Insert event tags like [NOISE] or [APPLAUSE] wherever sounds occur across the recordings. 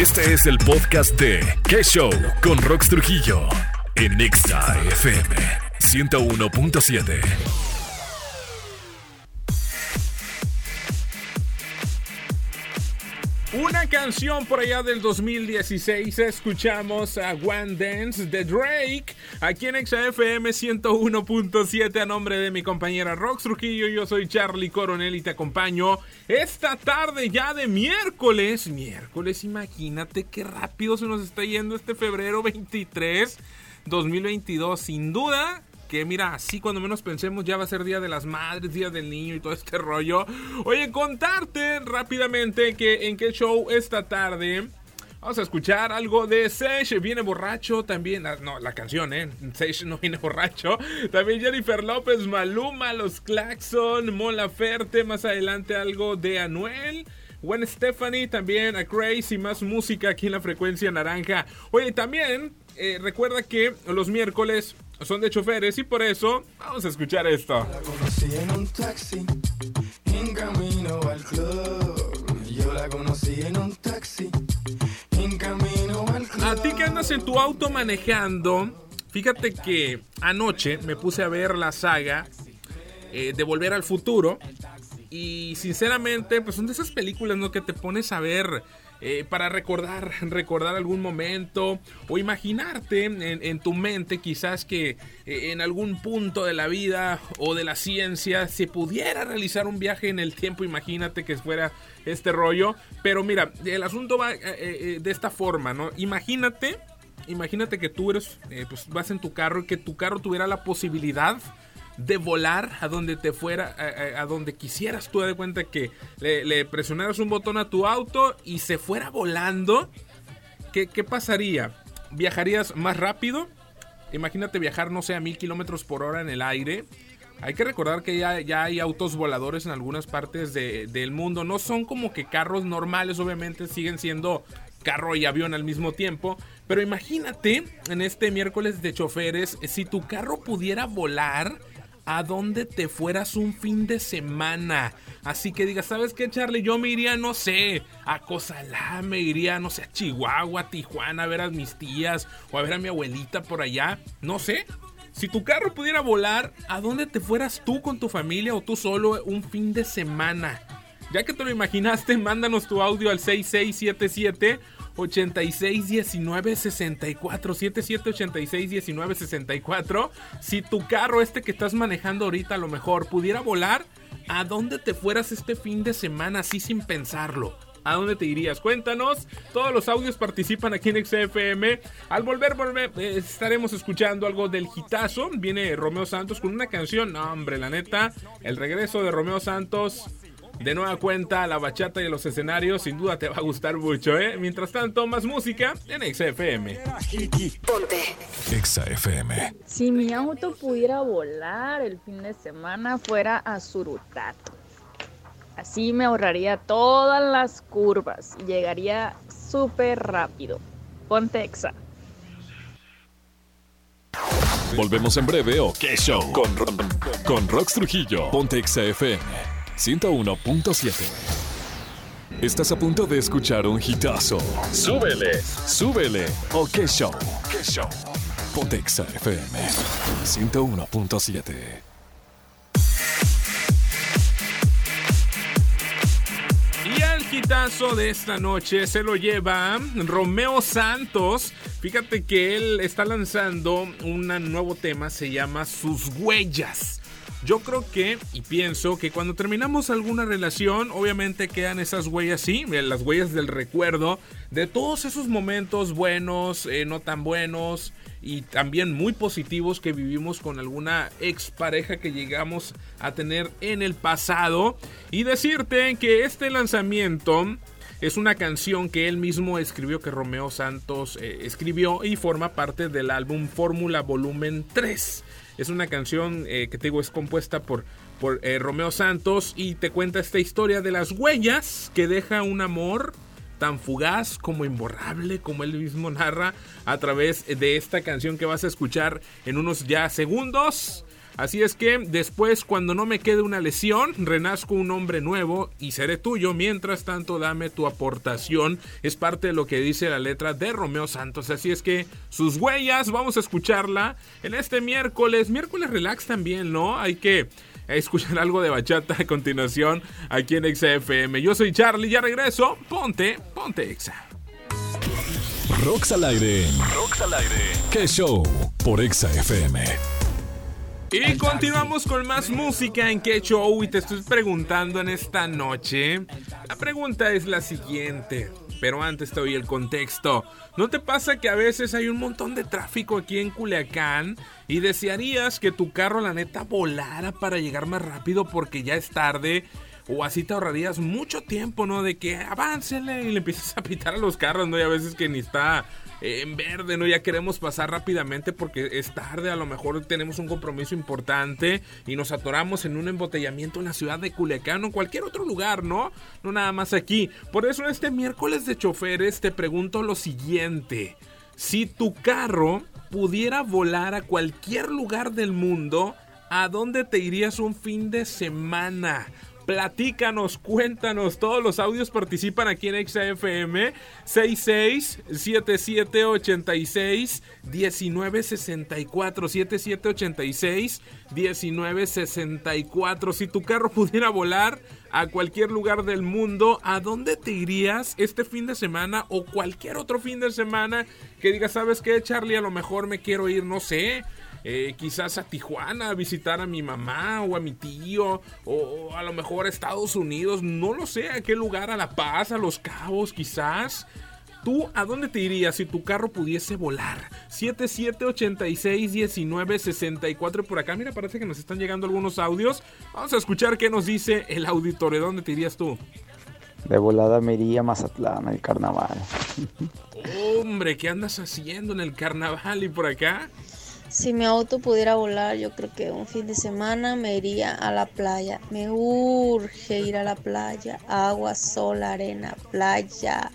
Este es el podcast de ¿Qué Show? con Rox Trujillo en Nexa FM 101.7. canción por allá del 2016 escuchamos a One Dance de Drake aquí en XFM 101.7 a nombre de mi compañera Rox Trujillo. Yo soy Charlie Coronel y te acompaño esta tarde ya de miércoles. Miércoles, imagínate qué rápido se nos está yendo este febrero 23 2022. Sin duda, que mira, así cuando menos pensemos ya va a ser Día de las Madres, Día del Niño y todo este rollo. Oye, contarte rápidamente que en qué show esta tarde vamos a escuchar algo de Sesh, viene borracho también, ah, no, la canción, ¿eh? Sesh no viene borracho. También Jennifer López, Maluma, Los Claxon, Mola Ferte, más adelante algo de Anuel. Gwen Stephanie, también a Crazy, más música aquí en la frecuencia naranja. Oye, también eh, recuerda que los miércoles son de choferes y por eso vamos a escuchar esto. La conocí en un taxi, en camino al club. Yo la conocí en un taxi, en camino al club. A ti que andas en tu auto manejando, fíjate que anoche me puse a ver la saga eh, de Volver al Futuro. Y sinceramente, pues son de esas películas, ¿no? Que te pones a ver eh, para recordar, [LAUGHS] recordar algún momento o imaginarte en, tu mente quizás que eh, en algún punto de la vida o de la ciencia se pudiera realizar un viaje en el tiempo, imagínate que fuera este rollo, pero mira, el asunto va eh, de esta forma, ¿no? Imagínate, imagínate que tú eres, pues vas en tu carro y que tu carro tuviera la posibilidad de volar a donde te fuera, a, donde quisieras. Tú de cuenta que le, presionaras un botón a tu auto y se fuera volando. ¿Qué, pasaría? ¿Viajarías más rápido? Imagínate viajar, no sé, a mil kilómetros por hora en el aire. Hay que recordar que ya, ya hay autos voladores en algunas partes del mundo. No son como que carros normales, obviamente siguen siendo carro y avión al mismo tiempo. Pero imagínate en este miércoles de choferes, si tu carro pudiera volar a dónde te fueras un fin de semana. Así que digas, ¿sabes qué, Charlie? Yo me iría, no sé, a Cozalá, me iría, no sé, a Chihuahua, a Tijuana, a ver a mis tías o a ver a mi abuelita por allá. No sé. Si tu carro pudiera volar, ¿a dónde te fueras tú con tu familia o tú solo un fin de semana? Ya que te lo imaginaste, mándanos tu audio al 6677 8619 64 7786 64 Si tu carro este que estás manejando ahorita a lo mejor pudiera volar, ¿a dónde te fueras este fin de semana así sin pensarlo? ¿A dónde te irías? Cuéntanos. Todos los audios participan aquí en XFM. Al volver, volver eh, estaremos escuchando algo del hitazo. Viene Romeo Santos con una canción. No, hombre, la neta. El regreso de Romeo Santos de nueva cuenta la bachata y los escenarios, sin duda te va a gustar mucho, ¿eh? Mientras tanto, más música en XFM. Ponte. XFM. Si mi auto pudiera volar el fin de semana, fuera a Surutato. Así me ahorraría todas las curvas y llegaría súper rápido. Ponte Exa. Volvemos en breve o qué show con, con Rox Trujillo. Ponte XFM. 101.7. Estás a punto de escuchar un hitazo. Súbele, súbele. O qué show. Qué show. Pontexa FM 101.7. Y el hitazo de esta noche se lo lleva Romeo Santos. Fíjate que él está lanzando un nuevo tema, se llama Sus Huellas. Yo creo que y pienso que cuando terminamos alguna relación, obviamente quedan esas huellas, sí, las huellas del recuerdo de todos esos momentos buenos, eh, no tan buenos y también muy positivos que vivimos con alguna expareja que llegamos a tener en el pasado. Y decirte que este lanzamiento es una canción que él mismo escribió, que Romeo Santos eh, escribió y forma parte del álbum Fórmula Volumen 3. Es una canción eh, que te digo es compuesta por, por eh, Romeo Santos y te cuenta esta historia de las huellas que deja un amor tan fugaz como imborrable, como él mismo narra a través de esta canción que vas a escuchar en unos ya segundos. Así es que después, cuando no me quede una lesión, renazco un hombre nuevo y seré tuyo. Mientras tanto, dame tu aportación. Es parte de lo que dice la letra de Romeo Santos. Así es que sus huellas, vamos a escucharla en este miércoles. Miércoles relax también, ¿no? Hay que escuchar algo de bachata a continuación aquí en XFM. Yo soy Charlie, ya regreso. Ponte, ponte Exa. Rocks al aire. Rocks al aire. ¿Qué show? Por XFM. Y continuamos con más música en que show y te estoy preguntando en esta noche. La pregunta es la siguiente, pero antes te doy el contexto. ¿No te pasa que a veces hay un montón de tráfico aquí en Culiacán y desearías que tu carro la neta volara para llegar más rápido porque ya es tarde? O así te ahorrarías mucho tiempo, ¿no? De que aváncele y le empiezas a pitar a los carros, ¿no? Y a veces que ni está en verde, ¿no? Ya queremos pasar rápidamente porque es tarde, a lo mejor tenemos un compromiso importante y nos atoramos en un embotellamiento en la ciudad de Culiacán o en cualquier otro lugar, ¿no? No nada más aquí. Por eso este miércoles de choferes te pregunto lo siguiente. Si tu carro pudiera volar a cualquier lugar del mundo, ¿a dónde te irías un fin de semana? Platícanos, cuéntanos. Todos los audios participan aquí en XFM 66 77 86 19 64 77 86 19 64. Si tu carro [LAUGHS] pudiera volar a cualquier lugar del mundo, ¿a dónde te irías este fin de semana o cualquier otro fin de semana que digas, ¿sabes qué, Charlie? A lo mejor me quiero ir, no sé eh, quizás a Tijuana a visitar a mi mamá o a mi tío, o a lo mejor a Estados Unidos, no lo sé, a qué lugar, a La Paz, a Los Cabos, quizás. ¿Tú a dónde te irías si tu carro pudiese volar? 77861964 por acá. Mira, parece que nos están llegando algunos audios. Vamos a escuchar qué nos dice el auditorio. ¿Dónde te irías tú? De volada me iría a Mazatlán, el carnaval. [LAUGHS] Hombre, ¿qué andas haciendo en el carnaval y por acá? Si mi auto pudiera volar, yo creo que un fin de semana me iría a la playa. Me urge ir a la playa. Agua, sol, arena, playa.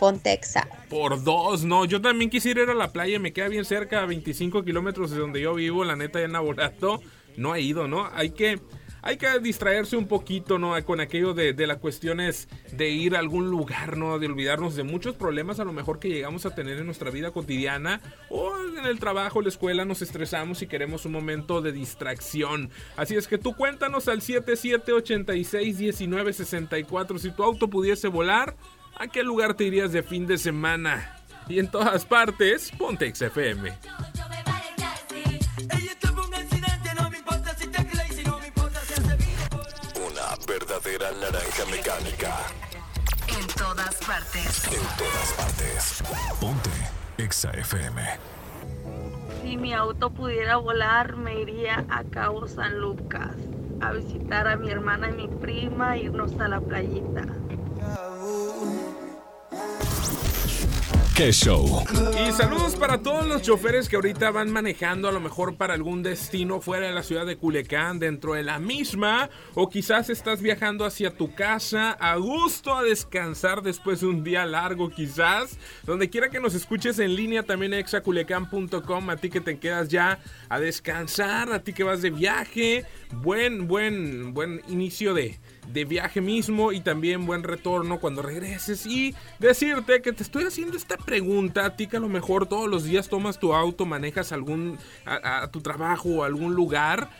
Pontexa. Por dos, no. Yo también quisiera ir a la playa. Me queda bien cerca, a 25 kilómetros de donde yo vivo. La neta, ya en. No ha ido, ¿no? Hay que hay que distraerse un poquito, ¿no? Con aquello de, las cuestiones de ir a algún lugar, ¿no? De olvidarnos de muchos problemas a lo mejor que llegamos a tener en nuestra vida cotidiana o en el trabajo, la escuela, nos estresamos y queremos un momento de distracción. Así es que tú cuéntanos al 77861964 si tu auto pudiese volar, ¿a qué lugar te irías de fin de semana? Y en todas partes, ponte XFM. Verdadera naranja mecánica. En todas partes. En todas partes. Ponte Exa FM. Si mi auto pudiera volar, me iría a Cabo San Lucas a visitar a mi hermana y mi prima, irnos a la playita. Show. Y saludos para todos los choferes que ahorita van manejando a lo mejor para algún destino fuera de la ciudad de Culiacán, dentro de la misma, o quizás estás viajando hacia tu casa a gusto a descansar después de un día largo quizás. Donde quiera que nos escuches en línea también exaculiacán.com, a ti que te quedas ya a descansar, a ti que vas de viaje, buen, buen, buen inicio de de viaje mismo y también buen retorno cuando regreses y decirte que te estoy haciendo esta pregunta a ti que a lo mejor todos los días tomas tu auto, manejas algún a, tu trabajo o algún lugar.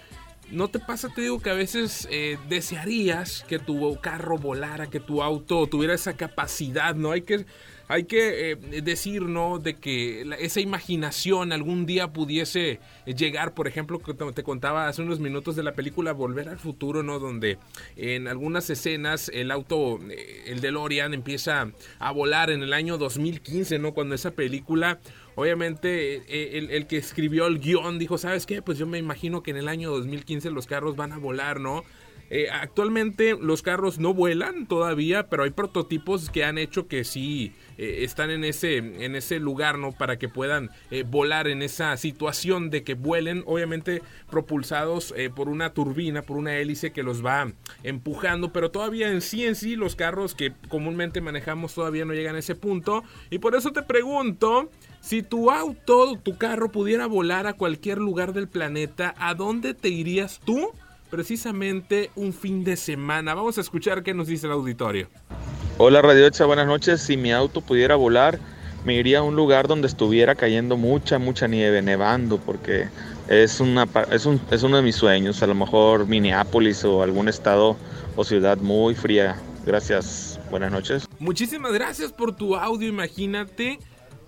¿No te pasa, te digo, que a veces eh, desearías que tu carro volara, que tu auto tuviera esa capacidad, ¿no? Hay que hay que eh, decir, ¿no? De que esa imaginación algún día pudiese llegar, por ejemplo, que te contaba hace unos minutos de la película Volver al Futuro, ¿no? Donde en algunas escenas el auto, eh, el DeLorean, empieza a volar en el año 2015, ¿no? Cuando esa película obviamente eh, el, el, que escribió el guion dijo, ¿sabes qué? Pues yo me imagino que en el año 2015 los carros van a volar, ¿no? Actualmente los carros no vuelan todavía, pero hay prototipos que han hecho que sí eh, están en ese, en ese lugar, ¿no? Para que puedan eh, volar en esa situación de que vuelen, obviamente propulsados por una turbina, por una hélice que los va empujando, pero todavía en sí en sí los carros que comúnmente manejamos todavía no llegan a ese punto. Y por eso te pregunto, si tu auto, tu carro pudiera volar a cualquier lugar del planeta, ¿a dónde te irías tú? precisamente un fin de semana. Vamos a escuchar qué nos dice el auditorio. Hola Radio Hecha, buenas noches. Si mi auto pudiera volar, me iría a un lugar donde estuviera cayendo mucha, mucha nieve, nevando, porque es, una, es, un, es uno de mis sueños. A lo mejor Minneapolis o algún estado o ciudad muy fría. Gracias, buenas noches. Muchísimas gracias por tu audio. Imagínate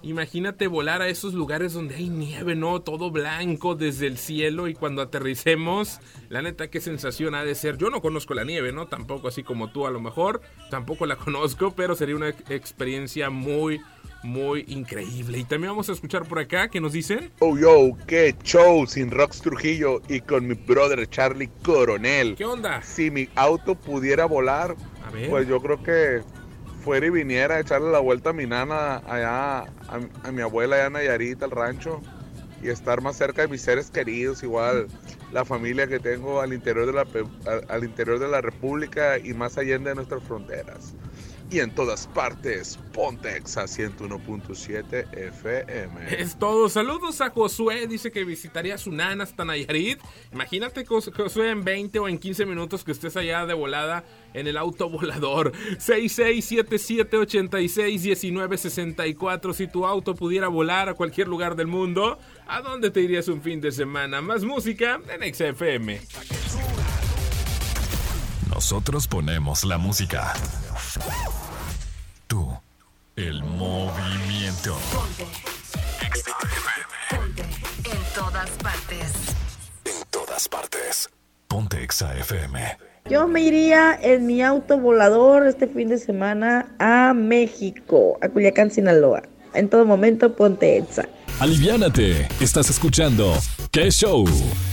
Imagínate volar a esos lugares donde hay nieve, ¿no? Todo blanco desde el cielo y cuando aterricemos, la neta, qué sensación ha de ser. Yo no conozco la nieve, ¿no? Tampoco así como tú a lo mejor, tampoco la [LAUGHS] conozco, pero sería una experiencia muy, muy increíble. Y también vamos a escuchar por acá que nos dicen. Oh, yo, qué show sin Rox Trujillo y con mi brother Charlie Coronel. ¿Qué onda? Si mi auto pudiera volar, pues yo creo que fuera y viniera a echarle la vuelta a mi nana allá, a, mi abuela allá en Nayarit, al rancho, y estar más cerca de mis seres queridos, igual la familia que tengo al interior de la, al interior de la República y más allá de nuestras fronteras y en todas partes. Pontex a 101.7 FM. Es todo. Saludos a Josué. Dice que visitaría su nana hasta Nayarit. Imagínate, Josué, en 20 o en 15 minutos que estés allá de volada en el auto volador. [LAUGHS] 6677861964. Si tu auto pudiera volar a cualquier lugar del mundo, ¿a dónde te irías un fin de semana? Más música en XFM. Nosotros ponemos la música. Tú, el movimiento. Ponte. Ponte. En todas partes. En todas partes. Ponte Exa FM. Yo me iría en mi auto volador este fin de semana a México, a Culiacán, Sinaloa. En todo momento, ponte Exa. Aliviánate. Estás escuchando ¿Qué Show?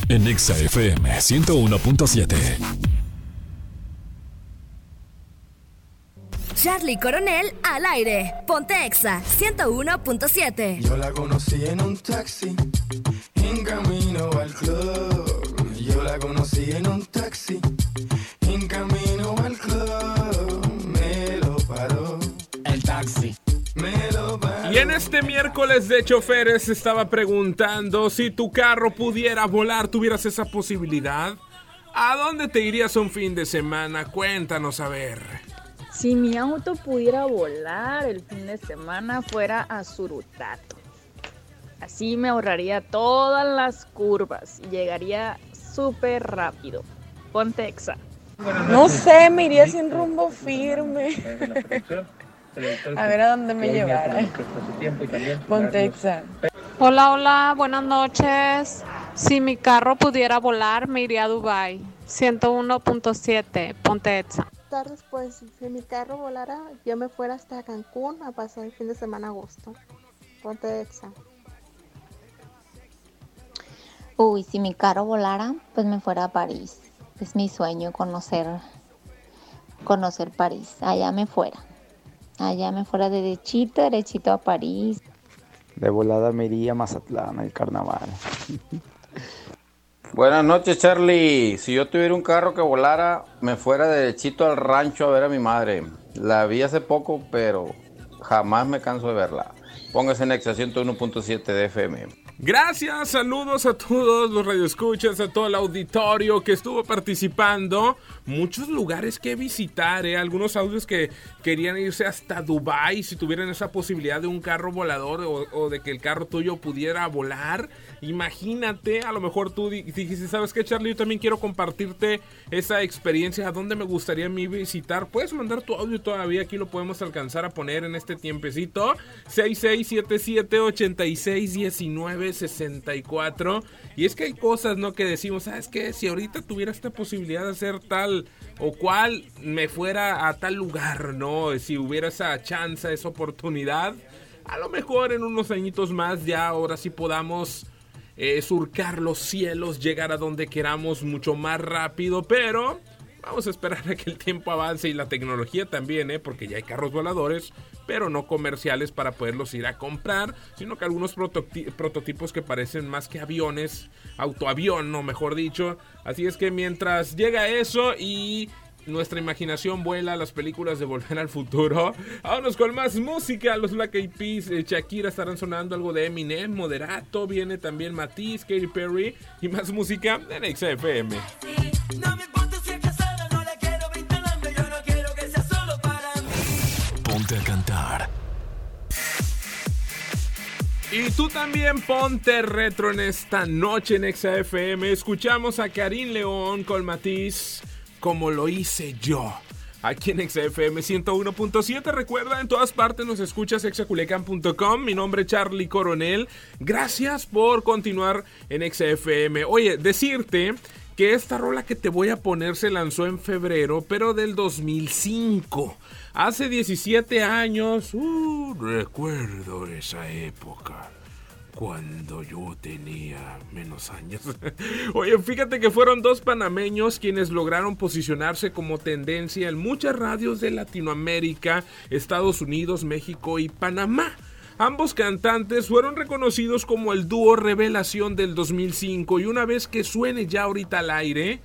En Exa FM 101.7. Charlie Coronel al aire. Ponte Exa 101.7. Yo la conocí en un taxi, en camino al club. Yo la conocí en un taxi, en camino al club. Me lo paró. El taxi. Me lo paró. Y en este miércoles de choferes estaba preguntando si tu carro pudiera volar, tuvieras esa posibilidad. ¿A dónde te irías un fin de semana? Cuéntanos a ver. Si mi auto pudiera volar el fin de semana fuera a Surutato. Así me ahorraría todas las curvas y llegaría súper rápido. Ponte exa. No sé, me iría sin rumbo firme. A ver a dónde me llevara. Ponte exa. Hola, hola, buenas noches. Si mi carro pudiera volar, me iría a Dubai. 101.7, Ponte exa tardes, pues si mi carro volara, yo me fuera hasta Cancún a pasar el fin de semana agosto. Ponte Exa. Uy, si mi carro volara, pues me fuera a París. Es mi sueño conocer conocer París. Allá me fuera. Allá me fuera derechito, derechito a París. De volada me iría a Mazatlán, el carnaval. [LAUGHS] Buenas noches, Charlie. Si yo tuviera un carro que volara, me fuera derechito al rancho a ver a mi madre. La vi hace poco, pero jamás me canso de verla. Póngase en Exa 101.7 de FM. Gracias, saludos a todos los radioescuchas, a todo el auditorio que estuvo participando. Muchos lugares que visitar, ¿eh? algunos audios que querían irse hasta Dubai si tuvieran esa posibilidad de un carro volador o, de que el carro tuyo pudiera volar. Imagínate, a lo mejor tú dijiste, ¿sabes qué, Charlie? Yo también quiero compartirte esa experiencia. ¿A dónde me gustaría a mí visitar? Puedes mandar tu audio todavía, aquí lo podemos alcanzar a poner en este tiempecito. 6677 8619 64. Y es que hay cosas, ¿no? Que decimos, ¿sabes qué? Si ahorita tuviera esta posibilidad de hacer tal o cual, me fuera a tal lugar, ¿no? Si hubiera esa chance, esa oportunidad, a lo mejor en unos añitos más ya ahora sí podamos eh, surcar los cielos, llegar a donde queramos mucho más rápido, pero Vamos a esperar a que el tiempo avance y la tecnología también, ¿eh? porque ya hay carros voladores, pero no comerciales para poderlos ir a comprar, sino que algunos prototipos que parecen más que aviones, autoavión, no mejor dicho. Así es que mientras llega eso y nuestra imaginación vuela a las películas de Volver al Futuro. Vámonos con más música. Los Black Eyed Peas, eh, Shakira estarán sonando algo de Eminem, Moderato. Viene también Matisse, Katy Perry y más música en XFM. Ponte cantar. Y tú también ponte retro en esta noche en XFM. Escuchamos a Karim León con Matisse como lo hice yo. Aquí en XFM 101.7, recuerda, en todas partes nos escuchas exaculecan.com. Mi nombre es Charlie Coronel. Gracias por continuar en XFM. Oye, decirte que esta rola que te voy a poner se lanzó en febrero, pero del 2005. Hace 17 años. Uh, recuerdo esa época cuando yo tenía menos años. [LAUGHS] Oye, fíjate que fueron dos panameños quienes lograron posicionarse como tendencia en muchas radios de Latinoamérica, Estados Unidos, México y Panamá. Ambos cantantes fueron reconocidos como el dúo revelación del 2005 y una vez que suene ya ahorita al aire,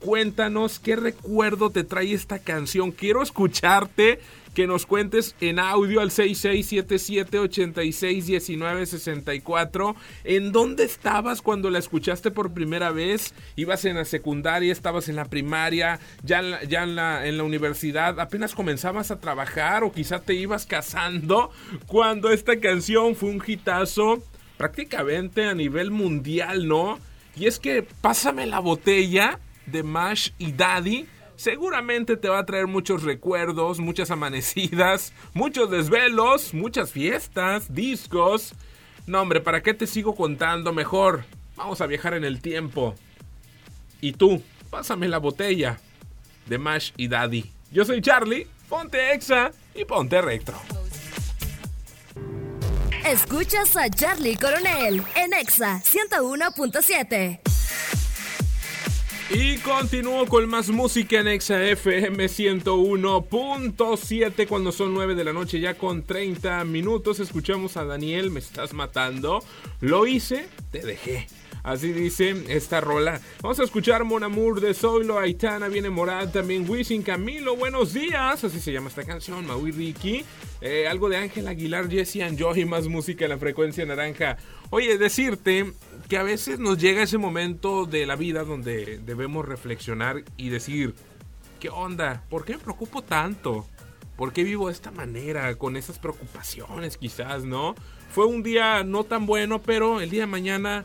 cuéntanos qué recuerdo te trae esta canción. Quiero escucharte que nos cuentes en audio al 6677-861964 en dónde estabas cuando la escuchaste por primera vez. ¿Ibas en la secundaria? ¿Estabas en la primaria? ¿Ya, ya en, la, en la universidad? ¿Apenas comenzabas a trabajar o quizá te ibas casando cuando esta canción fue un hitazo prácticamente a nivel mundial, ¿no? Y es que Pásame la botella de Mash y Daddy seguramente te va a traer muchos recuerdos, muchas amanecidas, muchos desvelos, muchas fiestas, discos. No, hombre, ¿para qué te sigo contando? Mejor, vamos a viajar en el tiempo. Y tú, pásame la botella de Mash y Daddy. Yo soy Charlie, ponte exa y ponte retro. Escuchas a Charlie Coronel en Exa 101.7. Y continúo con más música en FM 101.7 cuando son 9 de la noche ya con 30 minutos. Escuchamos a Daniel, me estás matando. Lo hice, te dejé. Así dice esta rola. Vamos a escuchar Mon Amour de Zoilo, Aitana, viene Morad, también Wisin Camilo, buenos días. Así se llama esta canción, Maui Ricky. Eh, algo de Ángel Aguilar, Jesse and Joy, más música en la frecuencia naranja. Oye, decirte que a veces nos llega ese momento de la vida donde debemos reflexionar y decir, ¿qué onda? ¿Por qué me preocupo tanto? ¿Por qué vivo de esta manera? Con esas preocupaciones quizás, ¿no? Fue un día no tan bueno, pero el día de mañana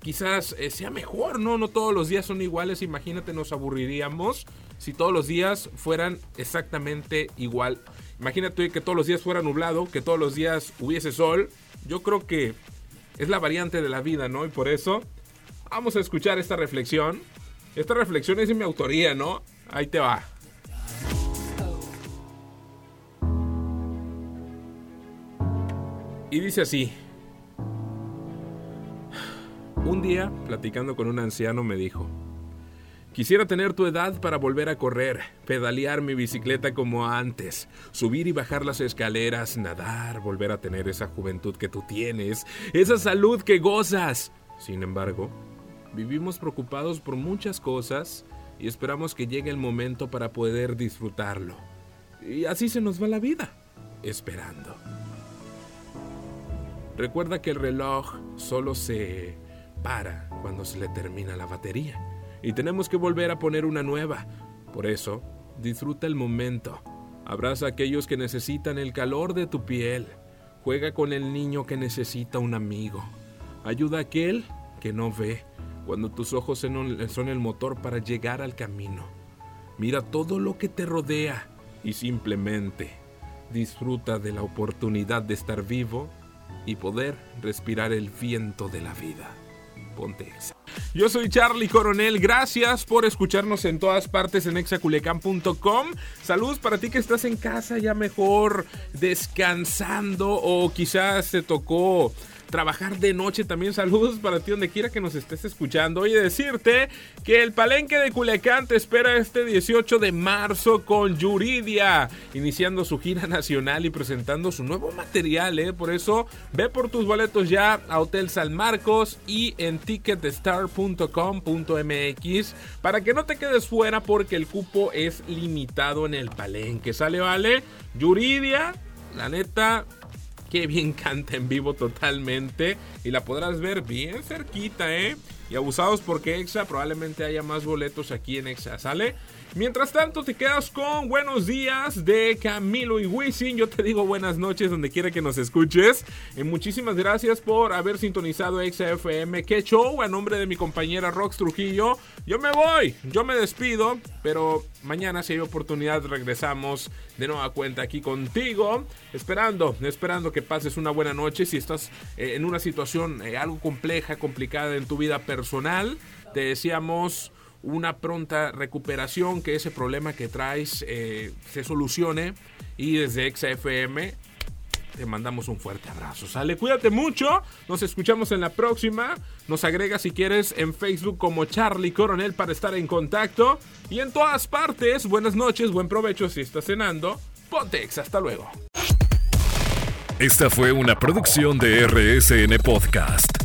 quizás eh, sea mejor, ¿no? No todos los días son iguales, imagínate, nos aburriríamos si todos los días fueran exactamente igual. Imagínate que todos los días fuera nublado, que todos los días hubiese sol. Yo creo que es la variante de la vida, ¿no? Y por eso vamos a escuchar esta reflexión. Esta reflexión es de mi autoría, ¿no? Ahí te va. Y dice así. Un día, platicando con un anciano, me dijo, Quisiera tener tu edad para volver a correr, pedalear mi bicicleta como antes, subir y bajar las escaleras, nadar, volver a tener esa juventud que tú tienes, esa salud que gozas. Sin embargo, vivimos preocupados por muchas cosas y esperamos que llegue el momento para poder disfrutarlo. Y así se nos va la vida, esperando. Recuerda que el reloj solo se para cuando se le termina la batería y tenemos que volver a poner una nueva. Por eso, disfruta el momento. Abraza a aquellos que necesitan el calor de tu piel. Juega con el niño que necesita un amigo. Ayuda a aquel que no ve cuando tus ojos son el motor para llegar al camino. Mira todo lo que te rodea y simplemente disfruta de la oportunidad de estar vivo y poder respirar el viento de la vida. Yo soy Charlie Coronel, gracias por escucharnos en todas partes en exaculecam.com. Saludos para ti que estás en casa ya mejor descansando o quizás te tocó trabajar de noche. También saludos para ti donde quiera que nos estés escuchando. Y decirte que el Palenque de Culiacán te espera este 18 de marzo con Yuridia, iniciando su gira nacional y presentando su nuevo material. ¿eh? Por eso ve por tus boletos ya a Hotel San Marcos y en ticketstar.com.mx para que no te quedes fuera porque el cupo es limitado en el Palenque. ¿Sale, vale? Yuridia, la neta, Qué bien canta en vivo totalmente. Y la podrás ver bien cerquita, ¿eh? Y abusados porque Exa probablemente haya más boletos aquí en Exa, ¿sale? Mientras tanto, te quedas con Buenos Días de Camilo y Wisin. Yo te digo buenas noches donde quiera que nos escuches. Y muchísimas gracias por haber sintonizado XFM. Qué show a nombre de mi compañera Rox Trujillo. Yo me voy, yo me despido, pero mañana si hay oportunidad regresamos de nueva cuenta aquí contigo. Esperando, esperando que pases una buena noche. Si estás eh, en una situación eh, algo compleja, complicada en tu vida personal, te decíamos una pronta recuperación, que ese problema que traes eh, se solucione. Y desde XFM te mandamos un fuerte abrazo. Sale, cuídate mucho. Nos escuchamos en la próxima. Nos agrega si quieres en Facebook como Charlie Coronel para estar en contacto. Y en todas partes, buenas noches, buen provecho si estás cenando. Pontex, hasta luego. Esta fue una producción de RSN Podcast.